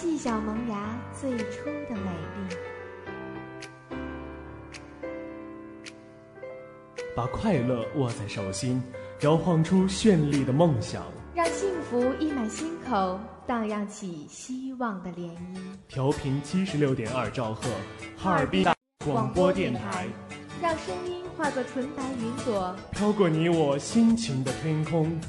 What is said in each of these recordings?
细小萌芽最初的美丽，把快乐握在手心，摇晃出绚丽的梦想，让幸福溢满心口，荡漾起希望的涟漪。调频七十六点二兆赫，哈尔滨大广播电台。让声音化作纯白云朵，飘过你我心情的天空。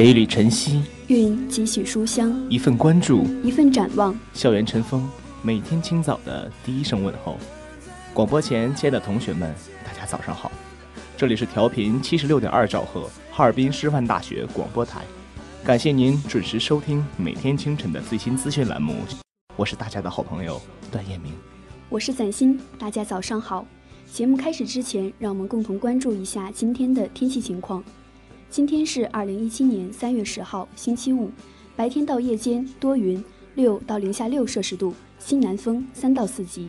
写一缕晨曦，韵几许书香，一份关注，一份展望。校园晨风，每天清早的第一声问候。广播前，亲爱的同学们，大家早上好。这里是调频七十六点二兆赫，哈尔滨师范大学广播台。感谢您准时收听每天清晨的最新资讯栏目。我是大家的好朋友段彦明，我是崭新。大家早上好。节目开始之前，让我们共同关注一下今天的天气情况。今天是二零一七年三月十号，星期五，白天到夜间多云，六到零下六摄氏度，西南风三到四级。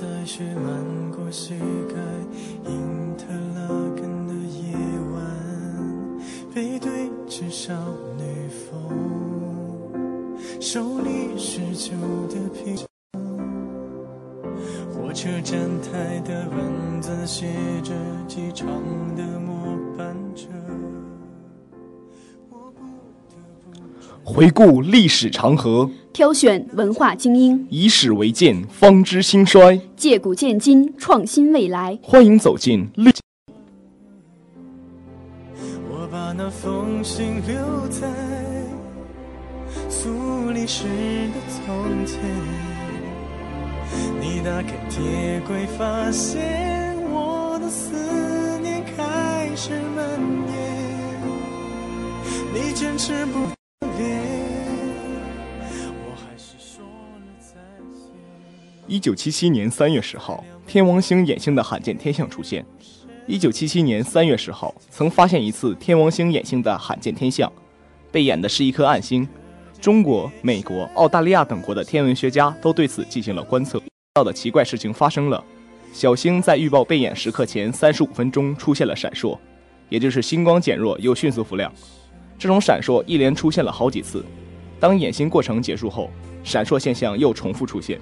在雪漫过膝盖，因特拉根的夜晚，背对着少女风，手里是旧的啤酒。火车站台的文字写着机场的末班车。回顾历史长河，挑选文化精英，以史为鉴，方知兴衰；借古鉴今，创新未来。欢迎走进历。我把那封信留在苏黎世的从前。你打开铁柜，发现我的思念开始蔓延。你坚持不。一九七七年三月十号，天王星衍星的罕见天象出现。一九七七年三月十号，曾发现一次天王星衍星的罕见天象，被掩的是一颗暗星。中国、美国、澳大利亚等国的天文学家都对此进行了观测。到的奇怪事情发生了，小星在预报被掩时刻前三十五分钟出现了闪烁，也就是星光减弱又迅速复亮。这种闪烁一连出现了好几次。当演星过程结束后，闪烁现象又重复出现。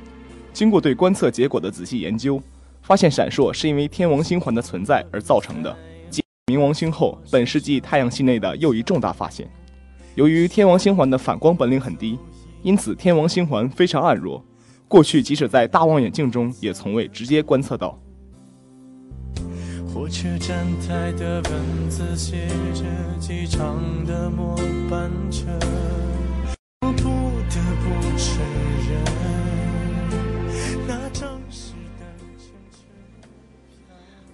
经过对观测结果的仔细研究，发现闪烁是因为天王星环的存在而造成的。继冥王星后，本世纪太阳系内的又一重大发现。由于天王星环的反光本领很低，因此天王星环非常暗弱。过去即使在大望远镜中，也从未直接观测到。火车站台的文字写着机场的末班车，我不得不承认。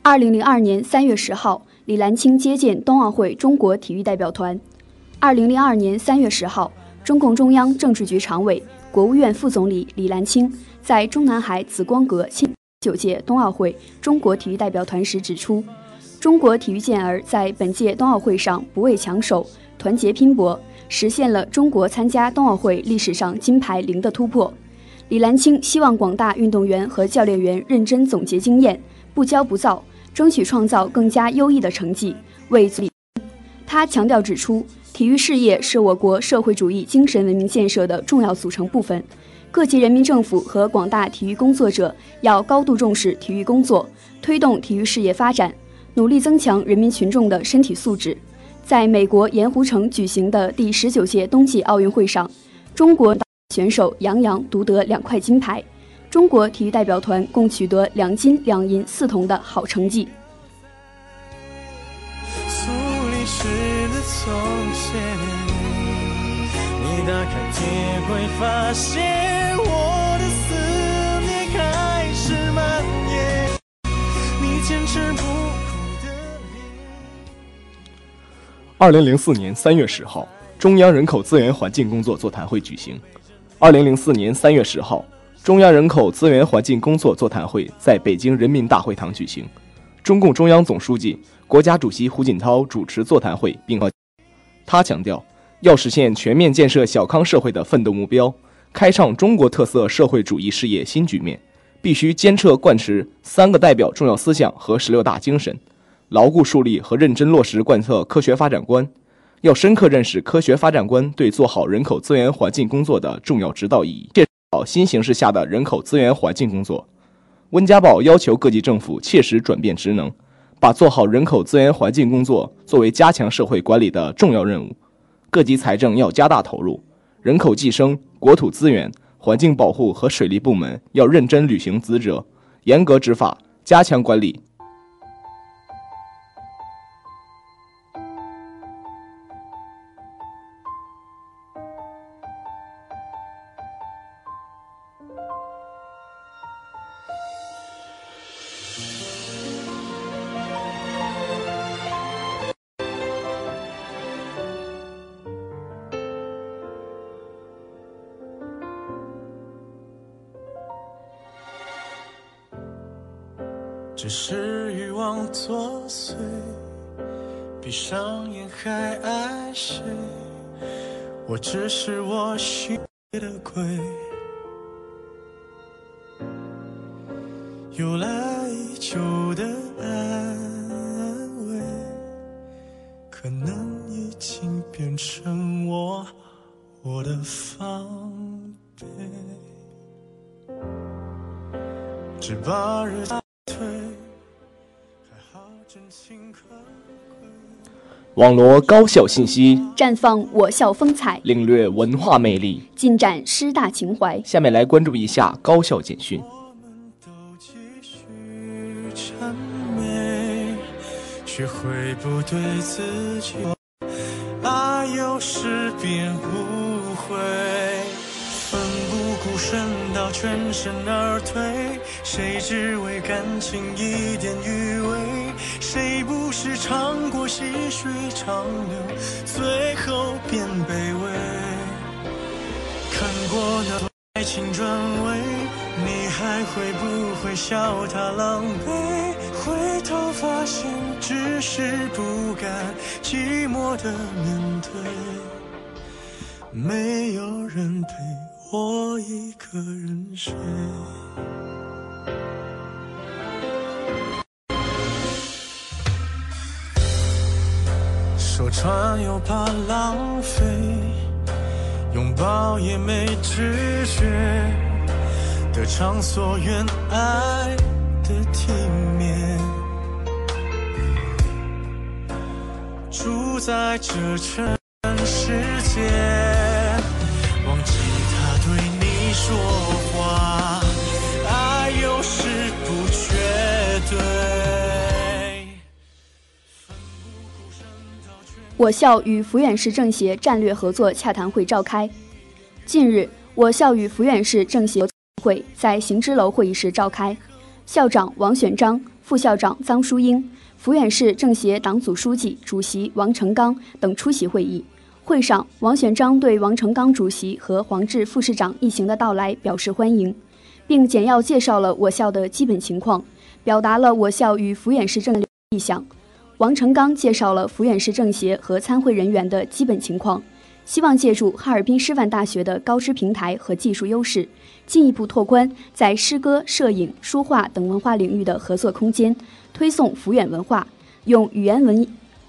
二零零二年三月十号，李兰清接见冬奥会中国体育代表团。二零零二年三月十号，中共中央政治局常委、国务院副总理李兰清在中南海紫光阁庆九届冬奥会中国体育代表团时指出，中国体育健儿在本届冬奥会上不畏强手，团结拼搏，实现了中国参加冬奥会历史上金牌零的突破。李兰清希望广大运动员和教练员认真总结经验，不骄不躁。争取创造更加优异的成绩，为自己。他强调指出，体育事业是我国社会主义精神文明建设的重要组成部分，各级人民政府和广大体育工作者要高度重视体育工作，推动体育事业发展，努力增强人民群众的身体素质。在美国盐湖城举行的第十九届冬季奥运会上，中国选手杨洋独得两块金牌。中国体育代表团共取得两金两银四铜的好成绩。是的从前，你打开你会发现我的思念开始蔓延你坚持不二零零四年三月十号，中央人口资源环境工作座谈会举行。二零零四年三月十号。中央人口资源环境工作座谈会在北京人民大会堂举行。中共中央总书记、国家主席胡锦涛主持座谈会，并他强调，要实现全面建设小康社会的奋斗目标，开创中国特色社会主义事业新局面，必须坚彻贯彻“三个代表”重要思想和十六大精神，牢固树立和认真落实贯彻科学发展观。要深刻认识科学发展观对做好人口资源环境工作的重要指导意义，确保新形势下的人口资源环境工作。温家宝要求各级政府切实转变职能，把做好人口资源环境工作作为加强社会管理的重要任务。各级财政要加大投入，人口计生、国土资源、环境保护和水利部门要认真履行职责，严格执法，加强管理。的鬼，由来已久的安慰，可能已经变成我我的防备，只把日子。网罗高校信息，绽放我校风采，领略文化魅力，尽展师大情怀。下面来关注一下高校简讯。学会不对自己，爱有时便无悔，奋不顾身到全身而退。谁只为感情一点余味？谁不是尝过细水长流，最后变卑微？看过那爱情转位，你还会不会笑他狼狈？回头发现，只是不甘寂寞的面对，没有人陪我一个人睡。说穿又怕浪费，拥抱也没知觉，得偿所愿爱的体面，住在这尘世间，我校与抚远市政协战略合作洽谈会召开。近日，我校与抚远市政协会在行知楼会议室召开，校长王选章、副校长臧淑英、抚远市政协党组书记、主席王成刚等出席会议。会上，王选章对王成刚主席和黄志副市长一行的到来表示欢迎，并简要介绍了我校的基本情况，表达了我校与抚远市政的意向。王成刚介绍了抚远市政协和参会人员的基本情况，希望借助哈尔滨师范大学的高知平台和技术优势，进一步拓宽在诗歌、摄影、书画等文化领域的合作空间，推送抚远文化，用语言文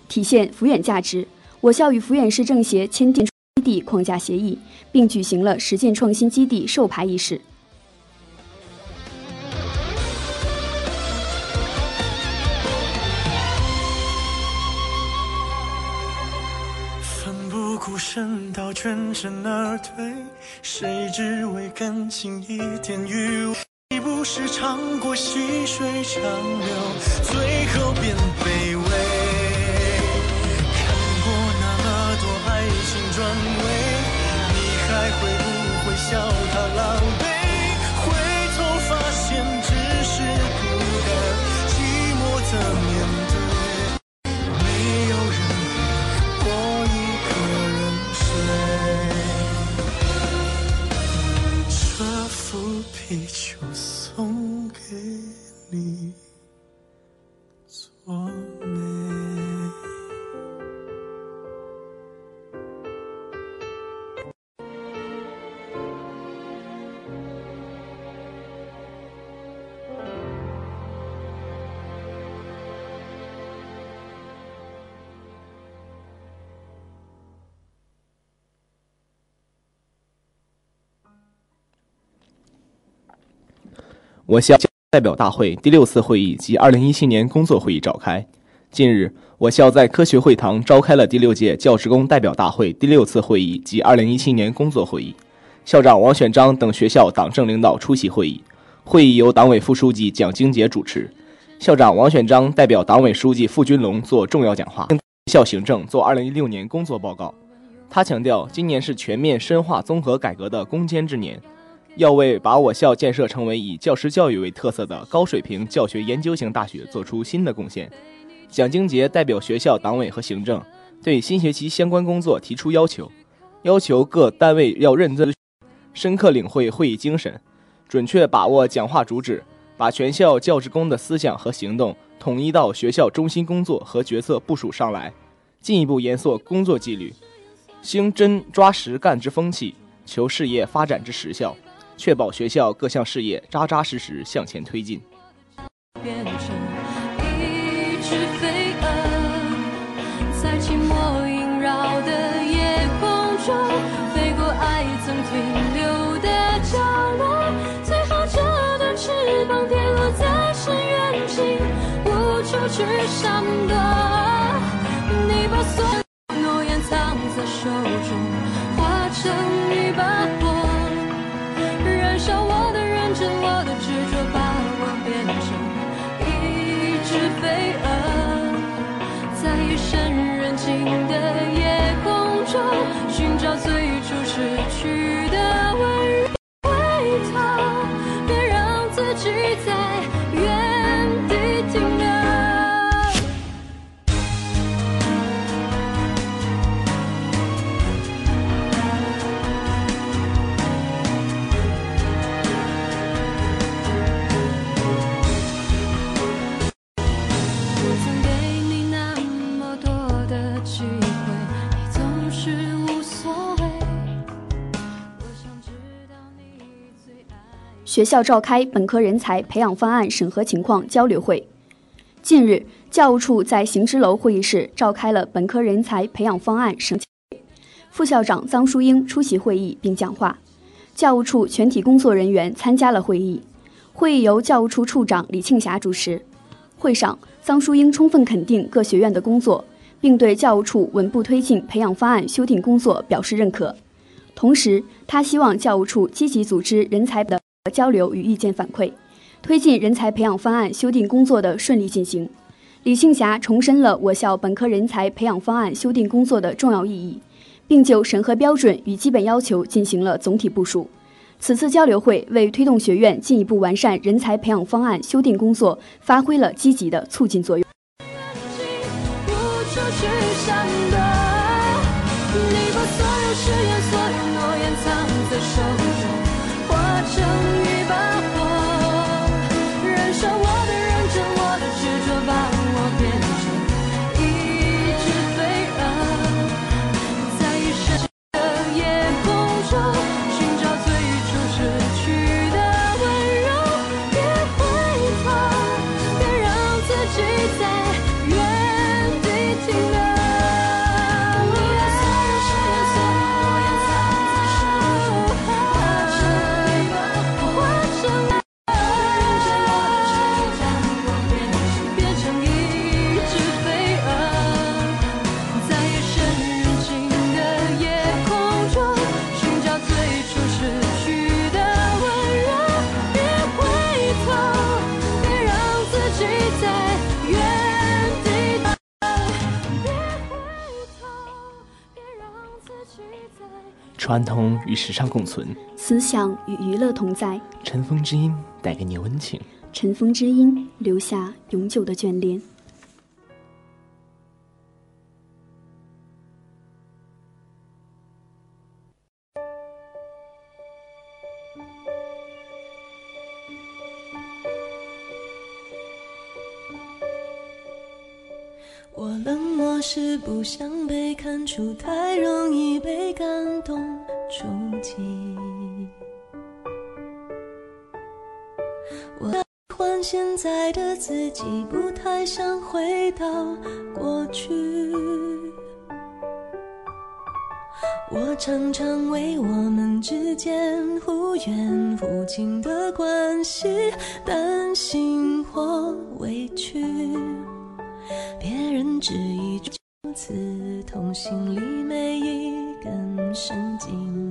体现抚远价值。我校与抚远市政协签订基地框架协议，并举行了实践创新基地授牌仪式。身到全身而退，谁只为感情一点余味？谁不是尝过细水长流，最后变卑微？看过那么多爱情转位，你还会不会笑他狼狈？地球送给你，我校代表大会第六次会议及二零一七年工作会议召开。近日，我校在科学会堂召开了第六届教职工代表大会第六次会议及二零一七年工作会议。校长王选章等学校党政领导出席会议。会议由党委副书记蒋经杰主持，校长王选章代表党委书记付军龙做重要讲话，校行政做二零一六年工作报告。他强调，今年是全面深化综合改革的攻坚之年。要为把我校建设成为以教师教育为特色的高水平教学研究型大学做出新的贡献。蒋经杰代表学校党委和行政，对新学期相关工作提出要求，要求各单位要认真、深刻领会会议精神，准确把握讲话主旨，把全校教职工的思想和行动统一到学校中心工作和决策部署上来，进一步严肃工作纪律，兴真抓实干之风气，求事业发展之实效。确保学校各项事业扎扎实实向前推进。变成一只飞蛾，在寂寞萦绕的夜空中，飞过爱曾停留的角落。最后，这对翅膀跌落在深渊尽，无处去闪躲。你把所有诺言藏在手中，化成一把学校召开本科人才培养方案审核情况交流会。近日，教务处在行知楼会议室召开了本科人才培养方案审会，副校长臧淑英出席会议并讲话，教务处全体工作人员参加了会议。会议由教务处处长李庆霞主持。会上，臧淑英充分肯定各学院的工作，并对教务处稳步推进培养方案修订工作表示认可。同时，他希望教务处积极组织人才的交流与意见反馈，推进人才培养方案修订工作的顺利进行。李庆霞重申了我校本科人才培养方案修订工作的重要意义，并就审核标准与基本要求进行了总体部署。此次交流会为推动学院进一步完善人才培养方案修订工作发挥了积极的促进作用。传统与时尚共存，思想与娱乐同在，尘封之音带给你温情。尘封之音留下永久的眷恋。我冷漠是不想被看出，太容易被感动冲击。我喜欢现在的自己，不太想回到过去。我常常为我们之间忽远忽近的关系担心或委屈，别人质疑如此痛，心里每一根神经。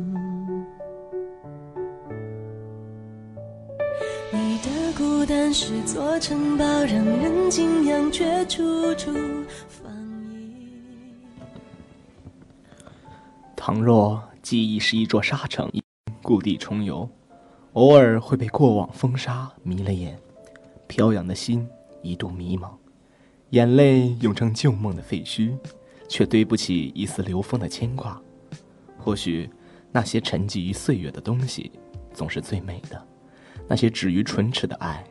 孤单是座城堡，让人敬仰，却处处防御。倘若记忆是一座沙城，故地重游，偶尔会被过往风沙迷了眼，飘扬的心一度迷茫，眼泪涌成旧梦的废墟，却堆不起一丝流风的牵挂。或许，那些沉寂于岁月的东西，总是最美的；那些止于唇齿的爱，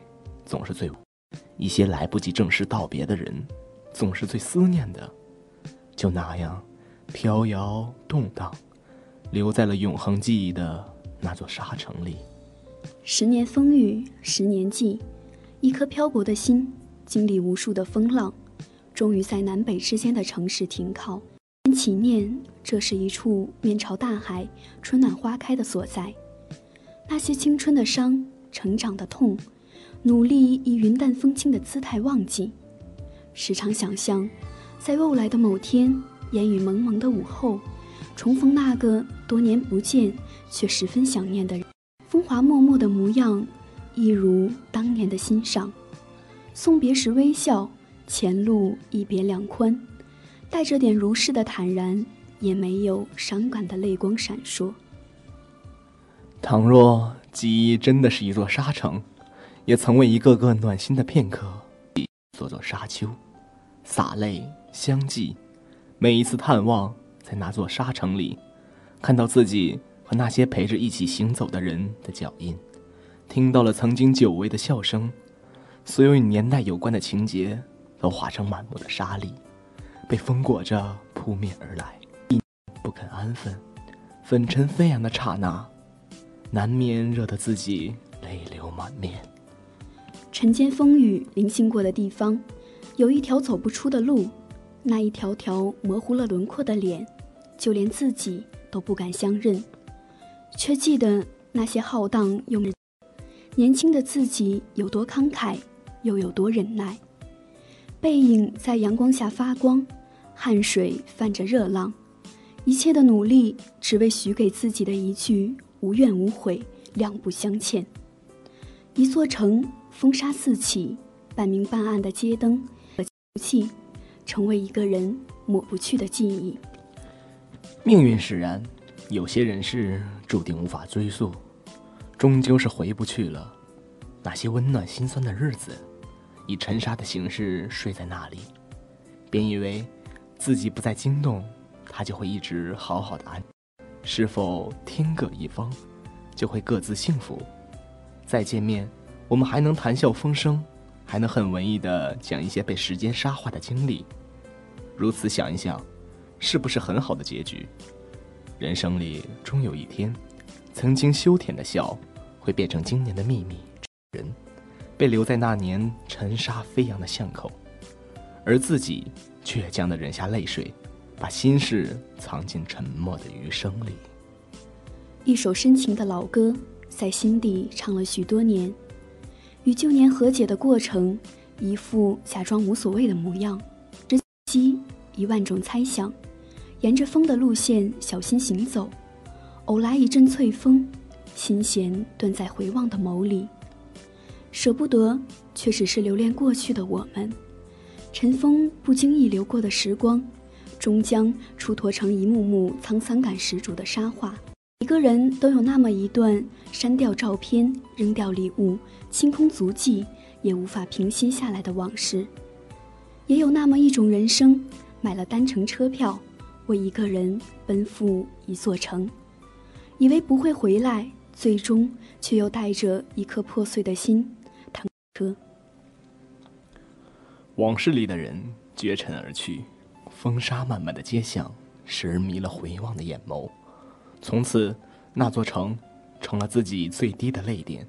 总是最；一些来不及正式道别的人，总是最思念的。就那样。飘摇动荡，留在了永恒记忆的那座沙城里。十年风雨，十年记，一颗漂泊的心，经历无数的风浪，终于在南北之间的城市停靠。起念，这是一处面朝大海、春暖花开的所在。那些青春的伤、成长的痛，努力以云淡风轻的姿态忘记。时常想象，在未来的某天。烟雨蒙蒙的午后，重逢那个多年不见却十分想念的人，风华脉脉的模样，一如当年的欣赏。送别时微笑，前路一别两宽，带着点如是的坦然，也没有伤感的泪光闪烁。倘若记忆真的是一座沙城，也曾为一个个暖心的片刻，一座座沙丘，洒泪相继。每一次探望，在那座沙城里，看到自己和那些陪着一起行走的人的脚印，听到了曾经久违的笑声，所有与年代有关的情节都化成满目的沙粒，被风裹着扑面而来，不肯安分，粉尘飞扬的刹那，难免惹得自己泪流满面。晨间风雨零星过的地方，有一条走不出的路。那一条条模糊了轮廓的脸，就连自己都不敢相认，却记得那些浩荡又年轻的自己有多慷慨，又有多忍耐。背影在阳光下发光，汗水泛着热浪，一切的努力只为许给自己的一句无怨无悔，两不相欠。一座城，风沙四起，半明半暗的街灯和气。成为一个人抹不去的记忆。命运使然，有些人事注定无法追溯，终究是回不去了。那些温暖心酸的日子，以沉沙的形式睡在那里，便以为自己不再惊动，他就会一直好好的安。是否天各一方，就会各自幸福？再见面，我们还能谈笑风生。还能很文艺的讲一些被时间沙化的经历，如此想一想，是不是很好的结局？人生里终有一天，曾经羞甜的笑，会变成今年的秘密。人，被留在那年尘沙飞扬的巷口，而自己倔强的忍下泪水，把心事藏进沉默的余生里。一首深情的老歌，在心底唱了许多年。与旧年和解的过程，一副假装无所谓的模样。珍惜一万种猜想，沿着风的路线小心行走，偶来一阵翠风，心弦顿在回望的眸里。舍不得，却只是留恋过去的我们。尘封不经意流过的时光，终将出脱成一幕幕沧桑感十足的沙画。每个人都有那么一段删掉照片、扔掉礼物。清空足迹也无法平息下来的往事，也有那么一种人生，买了单程车票，为一个人奔赴一座城，以为不会回来，最终却又带着一颗破碎的心，腾车。往事里的人绝尘而去，风沙漫漫的街巷，使人迷了回望的眼眸。从此，那座城成了自己最低的泪点。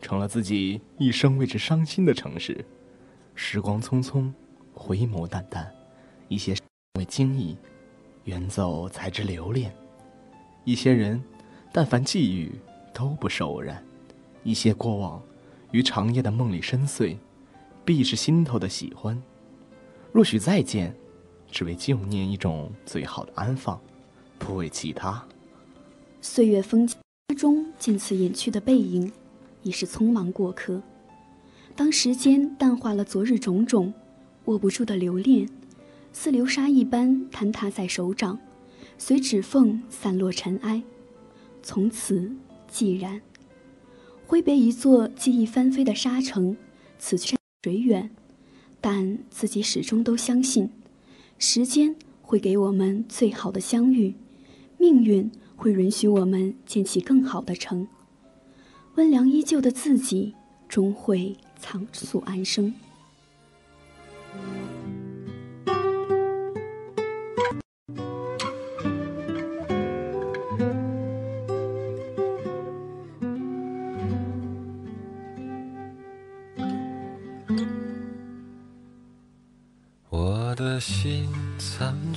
成了自己一生为之伤心的城市。时光匆匆，回眸淡淡，一些为惊异，远走才知留恋，一些人，但凡际遇，都不是偶然。一些过往，于长夜的梦里深邃，必是心头的喜欢。若许再见，只为旧念一种最好的安放，不为其他。岁月风中，渐次远去的背影，已是匆忙过客。当时间淡化了昨日种种，握不住的留恋，似流沙一般坍塌在手掌，随指缝散落尘埃，从此寂然。挥别一座记忆翻飞的沙城，此去水远，但自己始终都相信，时间会给我们最好的相遇，命运会允许我们建起更好的城。温良依旧的自己，终会仓促安生。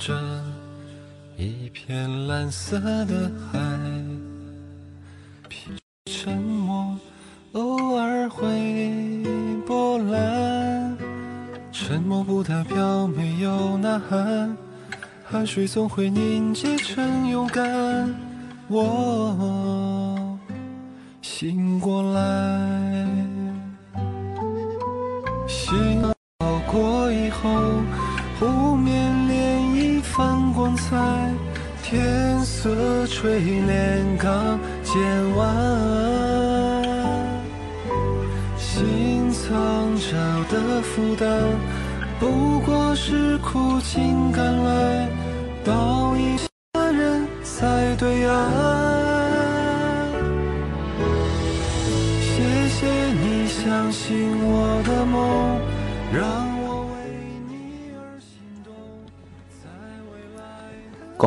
着一片蓝色的海，沉默，偶尔会波澜。沉默不代表没有呐喊，汗水总会凝结成勇敢。我醒过来，醒色垂帘刚渐晚，心藏着的负担，不过是苦尽甘来，倒影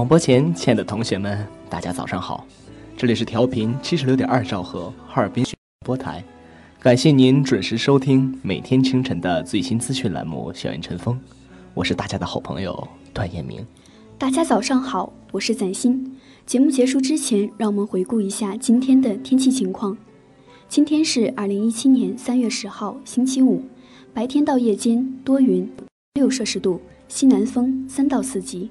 播前，亲爱的同学们，大家早上好，这里是调频七十六点二兆赫哈尔滨广播台，感谢您准时收听每天清晨的最新资讯栏目《校园晨风》，我是大家的好朋友段彦明。大家早上好，我是崭新。节目结束之前，让我们回顾一下今天的天气情况。今天是二零一七年三月十号，星期五，白天到夜间多云，六摄氏度，西南风三到四级。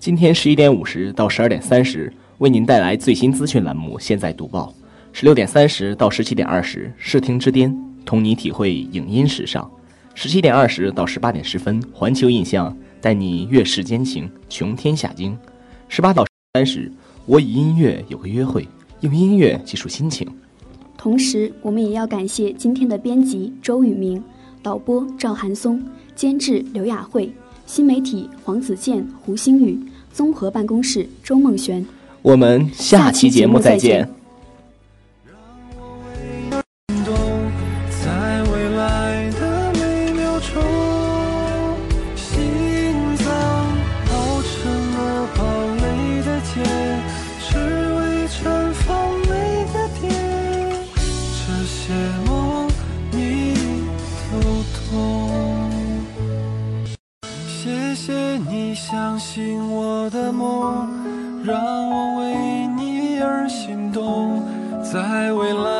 今天十一点五十到十二点三十，为您带来最新资讯栏目《现在读报》；十六点三十到十七点二十，视听之巅，同你体会影音时尚；十七点二十到十八点十分，环球印象带你阅世间情，穷天下经；十八到三十，我与音乐有个约会，用音乐记述心情。同时，我们也要感谢今天的编辑周宇明、导播赵寒松、监制刘雅慧、新媒体黄子健、胡星宇、综合办公室周梦璇。我们下期节目再见。让我为你而心动，在未来